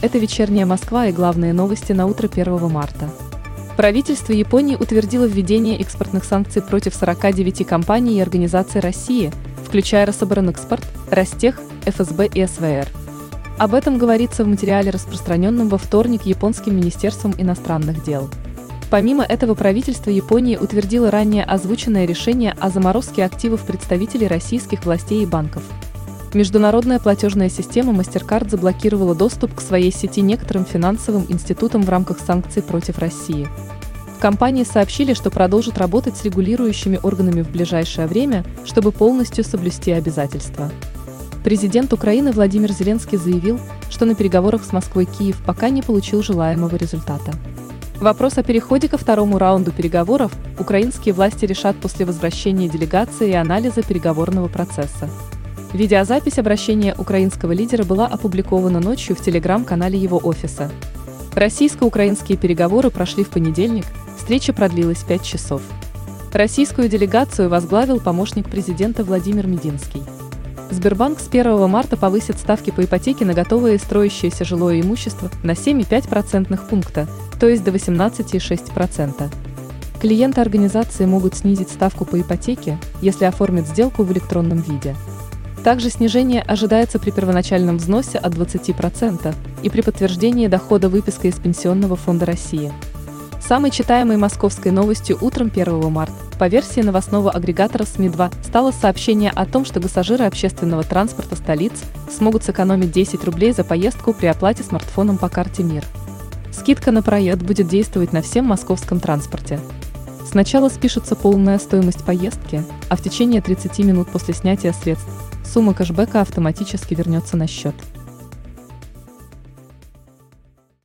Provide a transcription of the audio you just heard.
Это вечерняя Москва и главные новости на утро 1 марта. Правительство Японии утвердило введение экспортных санкций против 49 компаний и организаций России, включая Рособоронэкспорт, Ростех, ФСБ и СВР. Об этом говорится в материале, распространенном во вторник японским Министерством иностранных дел. Помимо этого, правительство Японии утвердило ранее озвученное решение о заморозке активов представителей российских властей и банков. Международная платежная система MasterCard заблокировала доступ к своей сети некоторым финансовым институтам в рамках санкций против России. Компании сообщили, что продолжат работать с регулирующими органами в ближайшее время, чтобы полностью соблюсти обязательства. Президент Украины Владимир Зеленский заявил, что на переговорах с Москвой Киев пока не получил желаемого результата. Вопрос о переходе ко второму раунду переговоров украинские власти решат после возвращения делегации и анализа переговорного процесса. Видеозапись обращения украинского лидера была опубликована ночью в телеграм-канале его офиса. Российско-украинские переговоры прошли в понедельник, встреча продлилась 5 часов. Российскую делегацию возглавил помощник президента Владимир Мединский. Сбербанк с 1 марта повысит ставки по ипотеке на готовое и строящееся жилое имущество на 7,5% пункта, то есть до 18,6%. Клиенты организации могут снизить ставку по ипотеке, если оформят сделку в электронном виде. Также снижение ожидается при первоначальном взносе от 20% и при подтверждении дохода выпиской из Пенсионного фонда России. Самой читаемой московской новостью утром 1 марта по версии новостного агрегатора СМИ-2 стало сообщение о том, что пассажиры общественного транспорта столиц смогут сэкономить 10 рублей за поездку при оплате смартфоном по карте МИР. Скидка на проезд будет действовать на всем московском транспорте. Сначала спишется полная стоимость поездки, а в течение 30 минут после снятия средств сумма кэшбэка автоматически вернется на счет.